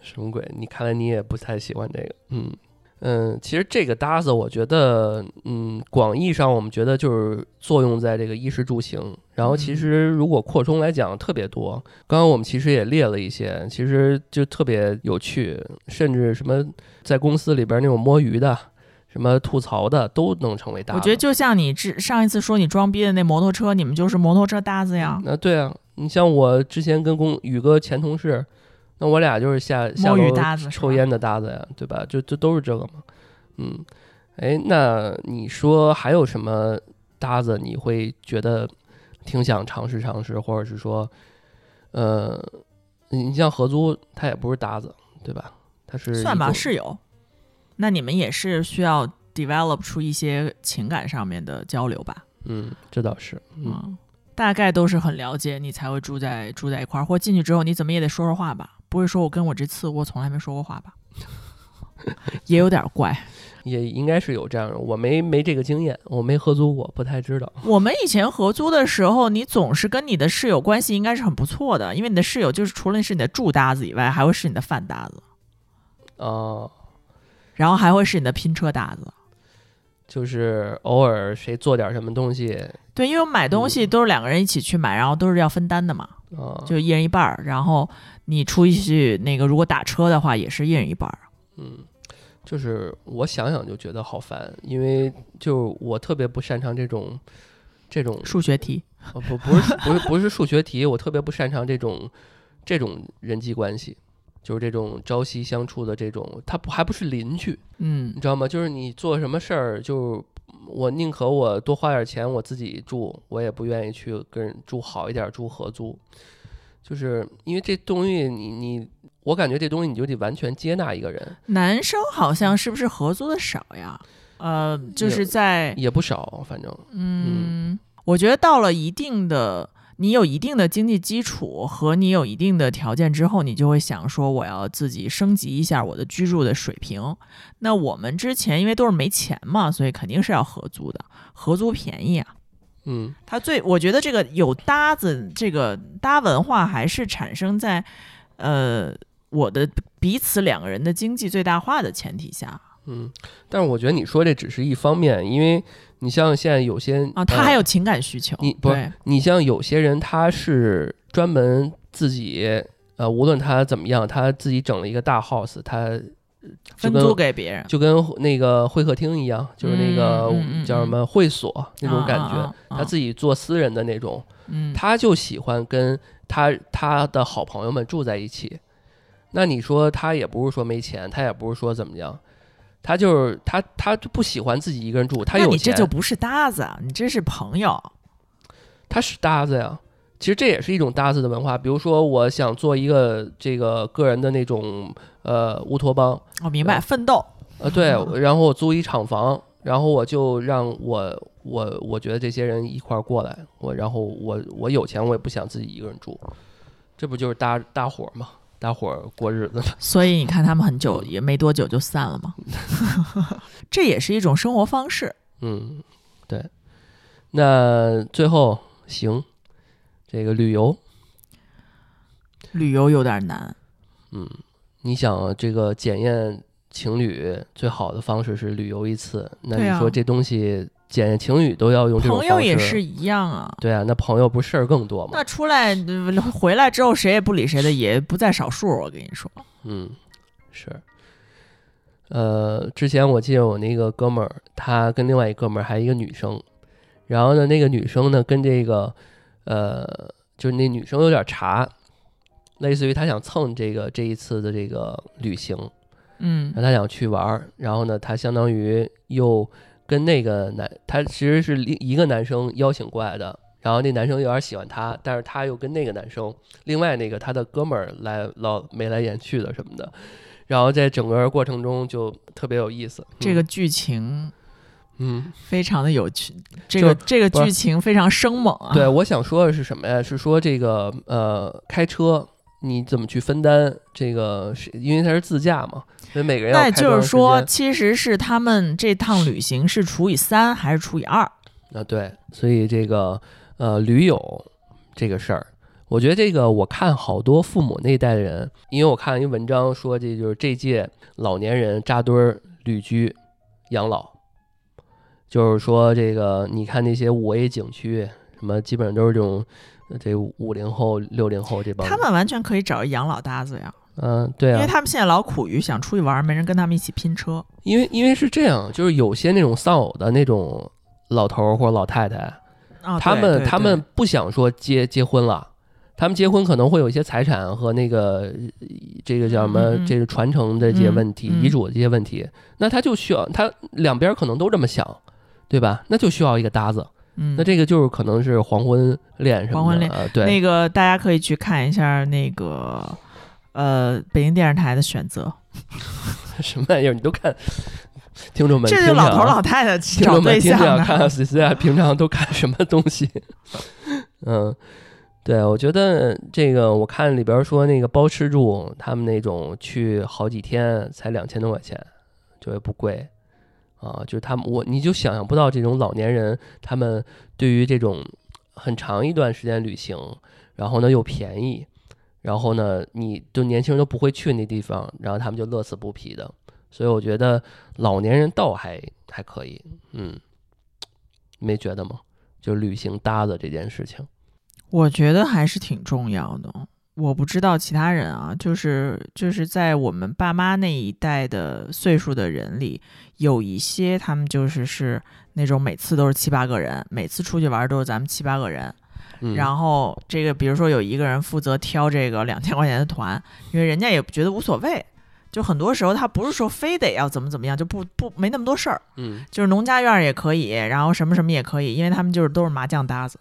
Speaker 2: 什么鬼？你看来你也不太喜欢这个，嗯嗯，其实这个搭子，我觉得，嗯，广义上我们觉得就是作用在这个衣食住行，然后其
Speaker 1: 嗯
Speaker 2: 实如果扩充来讲特别多，刚刚我们其实也列了一些，其实就特别有趣，甚至什么在公司里边那种摸鱼的。什么吐槽的都能成为搭子，
Speaker 1: 我觉得就像你之上一次说你装逼的那摩托车，你们就是摩托车搭子呀。
Speaker 2: 那对啊，你像我之前跟公宇哥前同事，那我俩就是下下楼抽烟的搭子呀，对吧？就就都是这个嘛。嗯，哎，那你说还有什么搭子你会觉得挺想尝试尝试，或者是说，呃，你像合租，他也不是搭子，对吧？他是
Speaker 1: 算吧，室友。那你们也是需要 develop 出一些情感上面的交流吧？
Speaker 2: 嗯，这倒是，嗯，
Speaker 1: 嗯，大概都是很了解，你才会住在住在一块儿，或进去之后你怎么也得说说话吧？不会说我跟我这次我从来没说过话吧？也有点怪。
Speaker 2: 也应该是有这样的，我没没这个经验，我没合租过，不太知道。
Speaker 1: 我们以前合租的时候，你总是跟你的室友关系应该是很不错的，因为你的室友就是除了是你的住搭子以外，还会是你的饭搭子，
Speaker 2: 哦、
Speaker 1: 然后还会是你的拼车搭子。
Speaker 2: 就是偶尔谁做点什么东西
Speaker 1: 对，因为买东西都是两个人一起去买，然后都是要分担的嘛，
Speaker 2: 啊，
Speaker 1: 就一人一半儿。然后你出去那个如果打车的话，也是一人一半儿。
Speaker 2: 嗯，就是我想想就觉得好烦，因为就我特别不擅长这种这种
Speaker 1: 数学题，
Speaker 2: 哦不不是不是不是数学题，我特别不擅长这种这种人际关系，就是这种朝夕相处的这种，他不还不是邻居，
Speaker 1: 嗯
Speaker 2: 你知道吗？就是你做什么事儿，就我宁可我多花点钱我自己住，我也不愿意去跟人住好一点，住合租。就是因为这东西你，你我感觉这东西你就得完全接纳一个人，
Speaker 1: 男生好像是不是合租的少呀？呃，就是在
Speaker 2: 也不少，反正
Speaker 1: 嗯，我觉得到了一定的，你有一定的经济基础和你有一定的条件之后，你就会想说，我要自己升级一下我的居住的水平。那我们之前因为都是没钱嘛，所以肯定是要合租的，合租便宜啊。
Speaker 2: 嗯
Speaker 1: 它最，我觉得这个有搭子，这个搭文化还是产生在，呃，我的彼此两个人的经济最大化的前提下
Speaker 2: 嗯。但是我觉得你说这只是一方面，因为你像现在有些
Speaker 1: 啊，他
Speaker 2: 呃
Speaker 1: 还有情感需求。
Speaker 2: 你不是你像有些人他是专门自己呃，无论他怎么样，他自己整了一个大 house，他
Speaker 1: 分
Speaker 2: 跟
Speaker 1: 租给别人，
Speaker 2: 就跟那个会客厅一样，就是那个叫什么会所那种感觉，他自己做私人的那种，
Speaker 1: 嗯，
Speaker 2: 他就喜欢跟他他的好朋友们住在一起。那你说他也不是说没钱，他也不是说怎么样，他就是他他就不喜欢自己一个人住，他有
Speaker 1: 那你这，就不是搭子，啊，你这是朋友。
Speaker 2: 他是搭子呀。其实这也是一种搭子的文化。比如说，我想做一个这个个人的那种呃乌托邦，
Speaker 1: 我明白，奋斗。
Speaker 2: 呃，对，
Speaker 1: 嗯
Speaker 2: 然后我租一厂房，然后我就让我我我觉得这些人一块儿过来，我然后我我有钱，我也不想自己一个人住，这不就是搭搭伙儿嘛，搭伙儿过日子嘛。
Speaker 1: 所以你看，他们很久也没多久就散了嘛。这也是一种生活方式。
Speaker 2: 嗯，对。那最后行，这个旅游，
Speaker 1: 旅游有点难，
Speaker 2: 嗯，你想这个检验情侣最好的方式是旅游一次，那你说这东西检验情侣都要用这种
Speaker 1: 朋
Speaker 2: 方式，
Speaker 1: 友也是一样啊。
Speaker 2: 对啊，那朋友不事儿更多吗？
Speaker 1: 那出来呃回来之后，谁也不理谁的也不在少数。我跟你说，
Speaker 2: 嗯，是。呃，之前我记得我那个哥们儿，他跟另外一哥们儿还一个女生，然后呢，那个女生呢跟这个呃，就是那女生有点茶，类似于她想蹭这个这一次的这个旅行，
Speaker 1: 嗯
Speaker 2: 然后她想去玩儿，然后呢，她相当于又跟那个男，他其实是另一个男生邀请过来的，然后那男生有点喜欢她，但是他又跟那个男生，另外那个他的哥们儿来老眉来眼去的什么的，然后在整个过程中就特别有意思。
Speaker 1: 这个剧情
Speaker 2: 嗯，
Speaker 1: 非常的有趣，这个这个剧情非常生猛啊。
Speaker 2: 嗯，对，我想说的是什么呀？是说这个呃，开车你怎么去分担这个？是因为它是自驾嘛，所以每个人要
Speaker 1: 那就是说，其实是他们这趟旅行是除以三还是除以二？
Speaker 2: 啊，对，所以这个呃，驴友这个事儿，我觉得这个我看好多父母那一代的人，因为我看一文章说，这就是这届老年人扎堆儿旅居养老，就是说这个你看那些五 A 景区，什么基本上都是这种呃这五零后、六零后这帮，
Speaker 1: 他们完全可以找一养老搭子呀，
Speaker 2: 嗯、对啊
Speaker 1: 因为，他们现在老苦于想出去玩，没人跟他们一起拼车。
Speaker 2: 因为因为是这样，就是有些那种丧偶的那种老头儿或者老太太，
Speaker 1: 啊，
Speaker 2: 他们他们不想说结结婚了，他们结婚可能会有一些财产和那个呃这个叫什么这个传承的这些问题、遗嘱的这些问题，那他就需要他两边可能都这么想，对吧？那就需要一个搭子，
Speaker 1: 嗯，
Speaker 2: 那这个就是可能是黄昏恋什么的，
Speaker 1: 黄昏恋
Speaker 2: 呃对，
Speaker 1: 那个大家可以去看一下那个呃北京电视台的选择，
Speaker 2: 什么玩意儿你都看，听众们
Speaker 1: 这是老头老太太
Speaker 2: 听
Speaker 1: 找
Speaker 2: 众们听
Speaker 1: 对象
Speaker 2: 着看看
Speaker 1: 的。
Speaker 2: C C 啊，平常都看什么东西？嗯，对，我觉得这个我看里边说那个包吃住，他们那种去好几天才两千多块钱，就也不贵啊。就是他们我你就想象不到这种老年人，他们对于这种很长一段时间旅行，然后呢又便宜，然后呢你就年轻人都不会去那地方，然后他们就乐此不疲的。所以我觉得老年人倒还还可以，嗯，没觉得吗？就旅行搭子这件事情，
Speaker 1: 我觉得还是挺重要的。我不知道其他人啊，就是就是在我们爸妈那一代的岁数的人里，有一些他们就是是那种每次都是七八个人，每次出去玩都是咱们七八个人，
Speaker 2: 嗯，
Speaker 1: 然后这个比如说有一个人负责挑这个两千块钱的团，因为人家也觉得无所谓。就很多时候他不是说非得要怎么怎么样，就不不没那么多事儿，
Speaker 2: 嗯
Speaker 1: 就是农家院也可以，然后什么什么也可以，因为他们就是都是麻将搭子，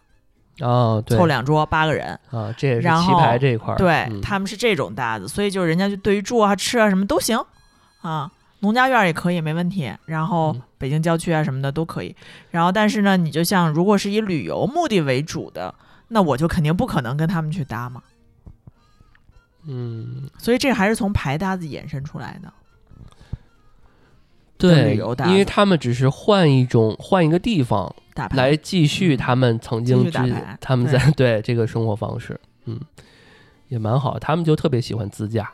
Speaker 2: 哦，对
Speaker 1: 凑两桌八个人，
Speaker 2: 啊，这也是
Speaker 1: 然
Speaker 2: 棋牌
Speaker 1: 后
Speaker 2: 这一块儿，
Speaker 1: 对、
Speaker 2: 嗯
Speaker 1: 他们是这种搭子，所以就是人家就对于住啊、吃啊什么都行啊，农家院儿也可以没问题，然后
Speaker 2: 嗯
Speaker 1: 北京郊区啊什么的都可以。然后但是呢，你就像如果是以旅游目的为主的，那我就肯定不可能跟他们去搭嘛。
Speaker 2: 嗯，
Speaker 1: 所以这还是从牌搭子衍生出来的。
Speaker 2: 对
Speaker 1: 旅游搭，
Speaker 2: 因为他们只是换一种换一个地方
Speaker 1: 打牌
Speaker 2: 来继续他们曾经
Speaker 1: 继续打
Speaker 2: 之
Speaker 1: 牌
Speaker 2: 他们在对这个生活方式，嗯，也蛮好。他们就特别喜欢自驾，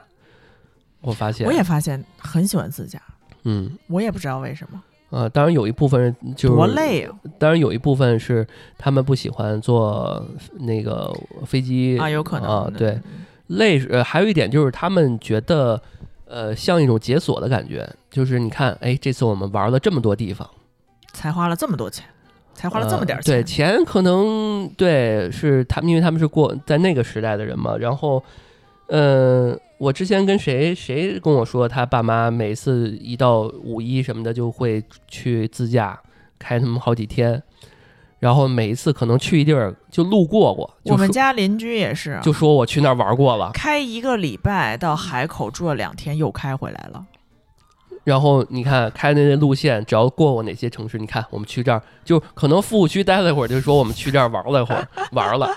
Speaker 2: 我发现，
Speaker 1: 我也发现很喜欢自驾，
Speaker 2: 嗯
Speaker 1: 我也不知道为什么，
Speaker 2: 呃，当然有一部分人就是
Speaker 1: 多累啊！
Speaker 2: 当然有一部分是他们不喜欢坐那个飞机
Speaker 1: 啊，有可能
Speaker 2: 啊，对，累是，呃，还有一点就是他们觉得，呃，像一种解锁的感觉，就是你看，哎，这次我们玩了这么多地方，
Speaker 1: 才花了这么多钱，才花了这么点儿
Speaker 2: 呃对，
Speaker 1: 钱，
Speaker 2: 钱可能对是他们，因为他们是过在那个时代的人嘛。然后，呃，我之前跟谁谁跟我说，他爸妈每次一到五一什么的就会去自驾开他们好几天，然后每一次可能去一地儿就路过过，
Speaker 1: 我们家邻居也是，
Speaker 2: 就说我去那儿玩过了。
Speaker 1: 开一个礼拜到海口住了两天，又开回来了。
Speaker 2: 然后你看开那些路线，只要过过哪些城市，你看我们去这儿，就可能服务区待了一会儿，就说我们去这儿玩了一会儿，玩了，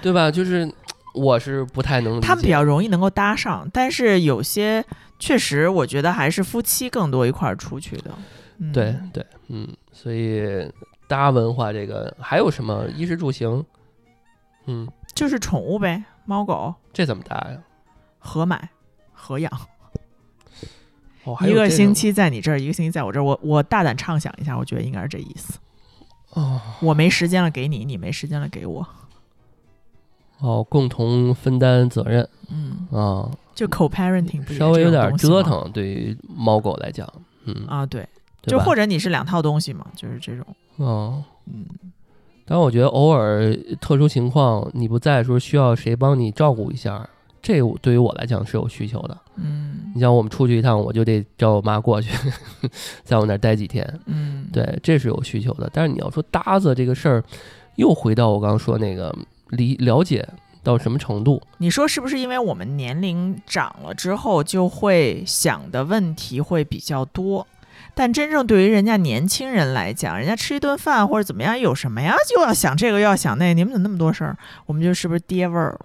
Speaker 2: 对吧？就是我是不太能
Speaker 1: 他们比较容易能够搭上，但是有些确实，我觉得还是夫妻更多一块儿出去的。嗯、
Speaker 2: 对对，嗯，所以搭文化这个还有什么衣食住行，嗯，
Speaker 1: 就是宠物呗，猫狗。
Speaker 2: 这怎么搭呀？
Speaker 1: 合买合养，
Speaker 2: 哦，
Speaker 1: 一个星期在你这儿，一个星期在我这儿。我我大胆畅想一下，我觉得应该是这意思。
Speaker 2: 哦。
Speaker 1: 我没时间了给你，你没时间了给我。
Speaker 2: 哦，共同分担责任。
Speaker 1: 嗯，
Speaker 2: 啊，
Speaker 1: 就 co-parenting 不也
Speaker 2: 稍微有点折腾，对于猫狗来讲，嗯，
Speaker 1: 啊，对，
Speaker 2: 对
Speaker 1: 就或者你是两套东西嘛，就是这种。
Speaker 2: 哦。
Speaker 1: 嗯，
Speaker 2: 但我觉得偶尔特殊情况你不在的时候，需要谁帮你照顾一下，这我对于我来讲是有需求的。
Speaker 1: 嗯
Speaker 2: 你像我们出去一趟，我就得叫我妈过去，在我那儿待几天，
Speaker 1: 嗯，
Speaker 2: 对，这是有需求的。但是你要说搭子这个事儿，又回到我刚刚说那个理了解到什么程度？
Speaker 1: 你说是不是因为我们年龄长了之后，就会想的问题会比较多？但真正对于人家年轻人来讲，人家吃一顿饭或者怎么样，有什么呀？就要想这个，又要想那个，你们怎么那么多事儿？我们就是不是爹味儿？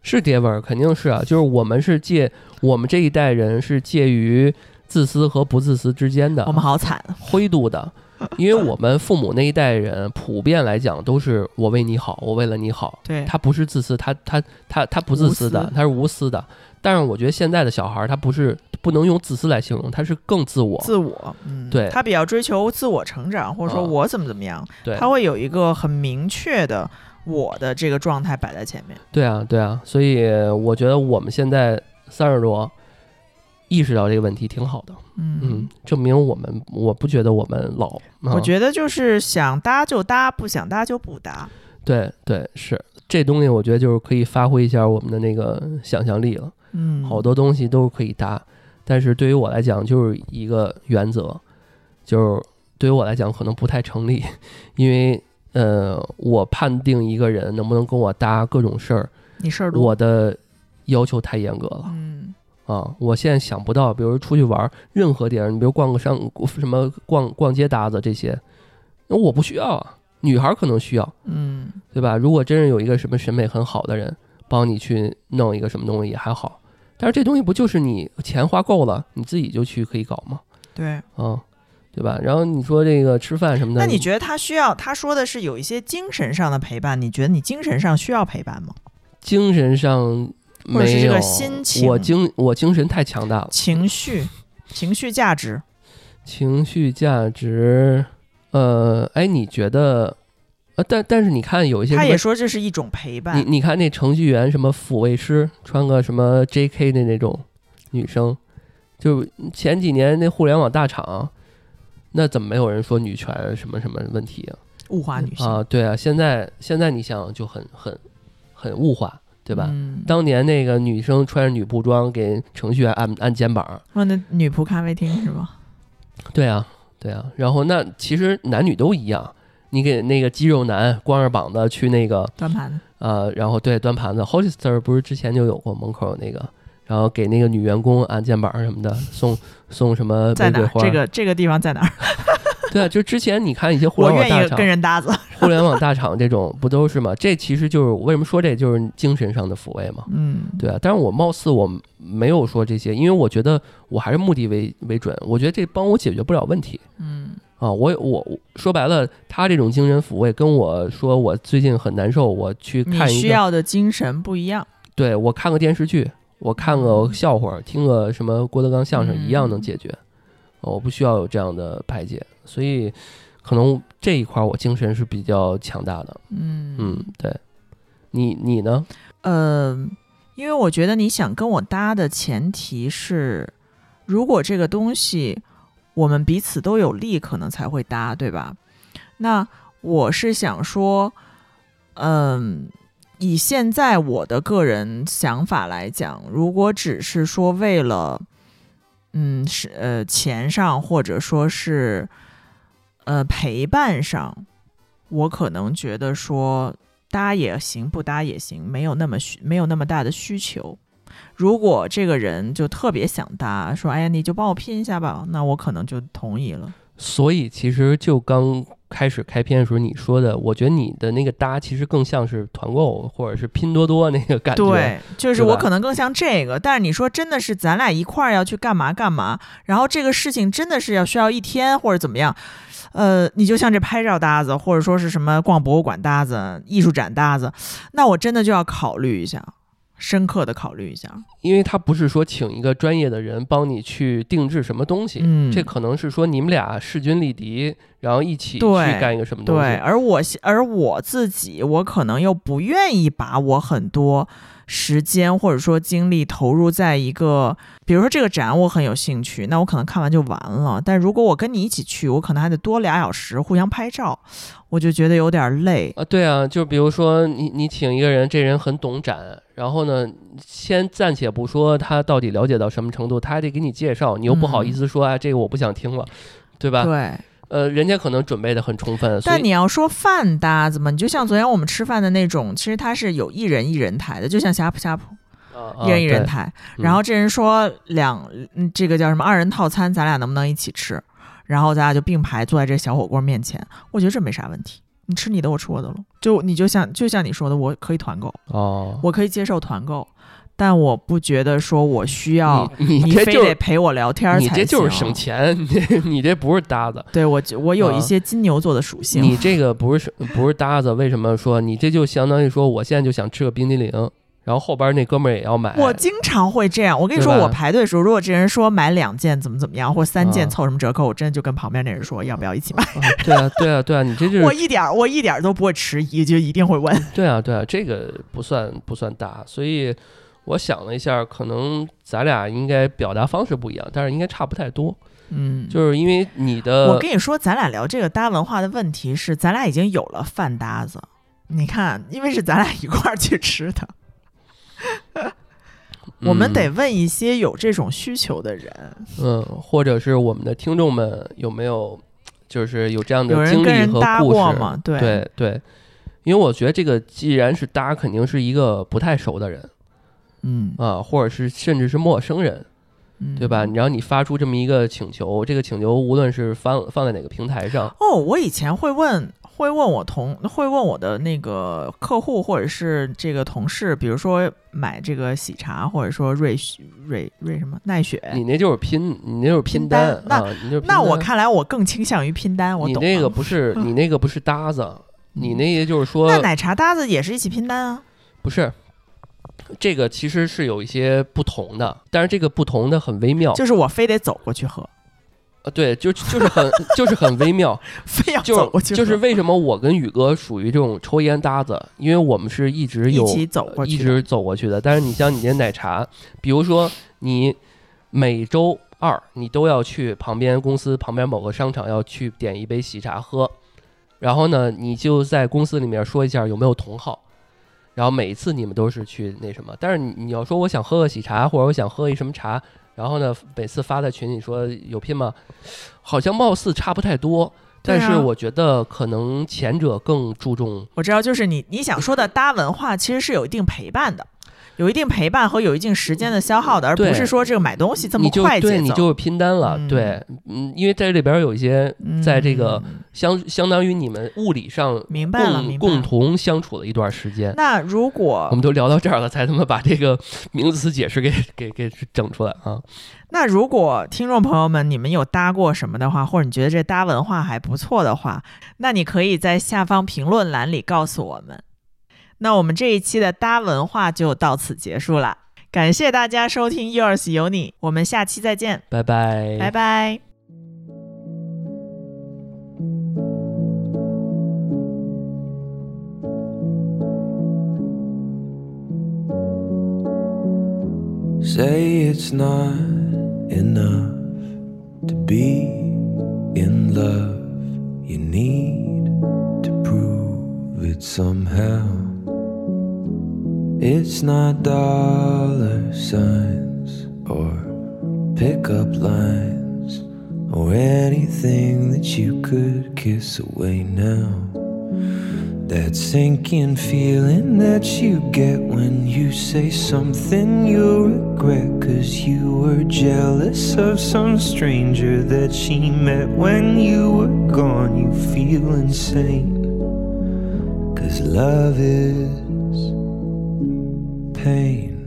Speaker 2: 是爹味儿，肯定是啊，就是我们是介我们这一代人是介于自私和不自私之间的，
Speaker 1: 我们好惨，
Speaker 2: 灰度的，因为我们父母那一代人普遍来讲都是我为你好，我为了你好，
Speaker 1: 对，
Speaker 2: 他不是自私，他他他他不自私的
Speaker 1: 私，
Speaker 2: 他是无私的。但是我觉得现在的小孩儿他不是不能用自私来形容，他是更自我。
Speaker 1: 自我，嗯，
Speaker 2: 对。
Speaker 1: 他比较追求自我成长，或者说
Speaker 2: 嗯。
Speaker 1: 我怎么怎么样，
Speaker 2: 对。
Speaker 1: 他会有一个很明确的我的这个状态摆在前面。
Speaker 2: 对啊，对啊，所以我觉得我们现在三十多，意识到这个问题挺好的。
Speaker 1: 嗯
Speaker 2: 嗯，证明我们我不觉得我们老。啊
Speaker 1: 我觉得就是想搭就搭，不想搭就不搭。
Speaker 2: 对对是这东西，我觉得就是可以发挥一下我们的那个想象力了。
Speaker 1: 嗯，
Speaker 2: 好多东西都是可以搭，但是对于我来讲，就是一个原则，就是对于我来讲可能不太成立，因为呃，我判定一个人能不能跟我搭各种事儿，
Speaker 1: 你事儿多。
Speaker 2: 我的要求太严格了
Speaker 1: 嗯
Speaker 2: 啊！我现在想不到，比如出去玩任何地儿，你比如逛个商什么逛逛街搭子这些，那我不需要啊，女孩儿可能需要，
Speaker 1: 嗯
Speaker 2: 对吧？如果真是有一个什么审美很好的人帮你去弄一个什么东西也还好，但是这东西不就是你钱花够了，你自己就去可以搞吗？
Speaker 1: 对。
Speaker 2: 啊，对吧？然后你说这个吃饭什么的，
Speaker 1: 那你觉得他需要？他说的是有一些精神上的陪伴，你觉得你精神上需要陪伴吗？
Speaker 2: 精神上
Speaker 1: 或者是这个心情
Speaker 2: 我精我精神太强大了，
Speaker 1: 情绪、情绪价值，
Speaker 2: 情绪价值，呃，哎，你觉得？呃，但但是你看有一些
Speaker 1: 他也说这是一种陪
Speaker 2: 你
Speaker 1: 伴。
Speaker 2: 你看那程序员什么抚慰师，穿个什么 J.K. 的那种女生，就前几年那互联网大厂，那怎么没有人说女权什么什么问题啊？
Speaker 1: 物化女性，
Speaker 2: 啊，对啊，现在现在你想就很很很物化，对吧？
Speaker 1: 嗯，
Speaker 2: 当年那个女生穿着女仆装给程序员按按肩膀，
Speaker 1: 说那女仆咖啡厅是吧？
Speaker 2: 对啊，对啊。然后那其实男女都一样，你给那个肌肉男光着膀子去那个
Speaker 1: 端盘子，
Speaker 2: 呃，然后对端盘子，Hollister 不是之前就有过门口有那个，然后给那个女员工按肩膀什么的，送送什么。
Speaker 1: 这个这个地方在哪儿？
Speaker 2: 对啊，就之前你看一些互联网大厂
Speaker 1: 愿意跟，人搭子。
Speaker 2: 互联网大厂这种不都是吗？这其实就是我为什么说这就是精神上的抚慰嘛。
Speaker 1: 嗯，
Speaker 2: 对啊，但是我貌似我没有说这些，因为我觉得我还是目的为为准，我觉得这帮我解决不了问题
Speaker 1: 嗯
Speaker 2: 啊。我我我说白了，他这种精神抚慰跟我说我最近很难受，我去看一个，
Speaker 1: 需要的精神不一样。
Speaker 2: 对我看个电视剧，我看个笑话，听个什么郭德纲相声一样能解决，啊我不需要有这样的排解，所以可能这一块我精神是比较强大的。
Speaker 1: 嗯
Speaker 2: 嗯，对，你你呢？
Speaker 1: 呃，因为我觉得你想跟我搭的前提是，如果这个东西我们彼此都有利，可能才会搭，对吧？那我是想说，嗯，以现在我的个人想法来讲，如果只是说为了，嗯，是呃钱上或者说是呃陪伴上，我可能觉得说搭也行，不搭也行，没有那么需没有那么大的需求。如果这个人就特别想搭，说哎呀你就帮我拼一下吧，那我可能就同意了。
Speaker 2: 所以其实就刚开始开篇的时候你说的，我觉得你的那个搭其实更像是团购或者是拼多多那个感觉。
Speaker 1: 对，就是我可能更像这个，但是你说真的是咱俩一块儿要去干嘛干嘛，然后这个事情真的是要需要一天或者怎么样，呃，你就像这拍照搭子，或者说是什么逛博物馆搭子、艺术展搭子，那我真的就要考虑一下，深刻的考虑一下。
Speaker 2: 因为他不是说请一个专业的人帮你去定制什么东西，
Speaker 1: 嗯
Speaker 2: 这可能是说你们俩势均力敌，然后一起去干一个什么东西。
Speaker 1: 对，而我而我自己，我可能又不愿意把我很多时间或者说精力投入在一个，比如说这个展我很有兴趣，那我可能看完就完了。但如果我跟你一起去，我可能还得多俩小时互相拍照，我就觉得有点累。
Speaker 2: 啊，对啊，就比如说你你请一个人，这人很懂展，然后呢，先暂且不说他到底了解到什么程度，他还得给你介绍，你又不好意思说，啊，这个我不想听了，对吧？
Speaker 1: 嗯对，
Speaker 2: 呃，人家可能准备的很充分，
Speaker 1: 但你要说饭搭子嘛，你就像昨天我们吃饭的那种，其实它是有一人一人台的，就像呷哺呷哺。
Speaker 2: 啊
Speaker 1: 一人一人台，
Speaker 2: 嗯
Speaker 1: 然后这人说两，嗯，这个叫什么二人套餐，咱俩能不能一起吃？然后咱俩就并排坐在这小火锅面前，我觉得这没啥问题。你吃你的，我吃我的了。就你就像就像你说的，我可以团购，
Speaker 2: 哦，
Speaker 1: 我可以接受团购，但我不觉得说我需要
Speaker 2: 你你
Speaker 1: 你非得陪我聊天儿才
Speaker 2: 你这就是省钱，你这你这不是搭子。
Speaker 1: 对我我有一
Speaker 2: 啊
Speaker 1: 些金牛座的属性，
Speaker 2: 你这个不是不是搭子，为什么说你这就相当于说我现在就想吃个冰激凌，然后后边那哥们儿也要买，
Speaker 1: 我经常会这样。我跟你说，我排队的时候，如果这人说买两件怎么怎么样，或三件
Speaker 2: 啊
Speaker 1: 凑什么折扣，我真的就跟旁边那人说要不要一起买。
Speaker 2: 啊对啊对啊对啊，你这就是
Speaker 1: 我一点儿我一点儿都不会迟疑，就一定会问。
Speaker 2: 对啊，对啊，这个不算不算大，所以我想了一下，可能咱俩应该表达方式不一样，但是应该差不太多。
Speaker 1: 嗯，
Speaker 2: 就是因为你的，
Speaker 1: 我跟你说，咱俩聊这个搭文化的问题是，咱俩已经有了饭搭子。你看，因为是咱俩一块儿去吃的，我们
Speaker 2: 嗯
Speaker 1: 得问一些有这种需求的人。
Speaker 2: 嗯，或者是我们的听众们有没有就是有这样的经历和故事？
Speaker 1: 吗？对
Speaker 2: 对对，因为我觉得这个既然是搭，肯定是一个不太熟的人
Speaker 1: 嗯
Speaker 2: 啊，或者是甚至是陌生人，
Speaker 1: 嗯，
Speaker 2: 对吧？然后你发出这么一个请求，这个请求无论是放放在哪个平台上，
Speaker 1: 哦，我以前会问，会问我同，会问我的那个客户或者是这个同事，比如说买这个喜茶，或者说瑞瑞瑞什么奈雪。
Speaker 2: 你那就是拼，你那就是
Speaker 1: 拼
Speaker 2: 单
Speaker 1: 单
Speaker 2: 啊，你就
Speaker 1: 那我看来我更倾向于拼单，我懂。
Speaker 2: 你那个不是 你那个不是搭子，你那个就是说
Speaker 1: 那奶茶搭子也是一起拼单啊。
Speaker 2: 不是。这个其实是有一些不同的，但是这个不同的很微妙，
Speaker 1: 就是我非得走过去喝，
Speaker 2: 呃，对，就就是很就是很微妙，
Speaker 1: 非要走过去，
Speaker 2: 就就是为什么我跟宇哥属于这种抽烟搭子，因为我们是一直有
Speaker 1: 一起走过去
Speaker 2: 一直走过去的。但是你像你那奶茶，比如说你每周二你都要去旁边公司旁边某个商场要去点一杯喜茶喝，然后呢，你就在公司里面说一下有没有同号。然后每一次你们都是去那什么，但是你你要说我想喝个喜茶，或者我想喝一什么茶，然后呢，每次发在群里说有拼吗？好像貌似差不太多，但是我觉得可能前者更注重
Speaker 1: 我知道，就是你你想说的搭文化，其实是有一定陪伴的，有一定陪伴和有一定时间的消耗的，而不是说这个买东西这么快节奏。
Speaker 2: 对你就是拼单了，
Speaker 1: 嗯
Speaker 2: 对，嗯，因为在这里边有一些在这个
Speaker 1: 嗯
Speaker 2: 相相当于你们物理上
Speaker 1: 明白了，
Speaker 2: 共
Speaker 1: 明白了
Speaker 2: 共。同相处了一段时间。
Speaker 1: 那如果
Speaker 2: 我们都聊到这儿了，才他妈把这个名词解释给 给给整出来啊！
Speaker 1: 那如果听众朋友们你们有搭过什么的话，或者你觉得这搭文化还不错的话，那你可以在下方评论栏里告诉我们。那我们这一期的搭文化就到此结束了，感谢大家收听 Yours 有你，我们下期再见，
Speaker 2: 拜拜，
Speaker 1: 拜拜。
Speaker 3: say it's not enough to be in love. You need to prove it somehow. It's not dollar signs or pickup lines or anything that you could kiss away now. That sinking feeling that you get when you say something you regret. Cause you were jealous of some stranger that she met when you were gone. You feel insane. Cause love is pain.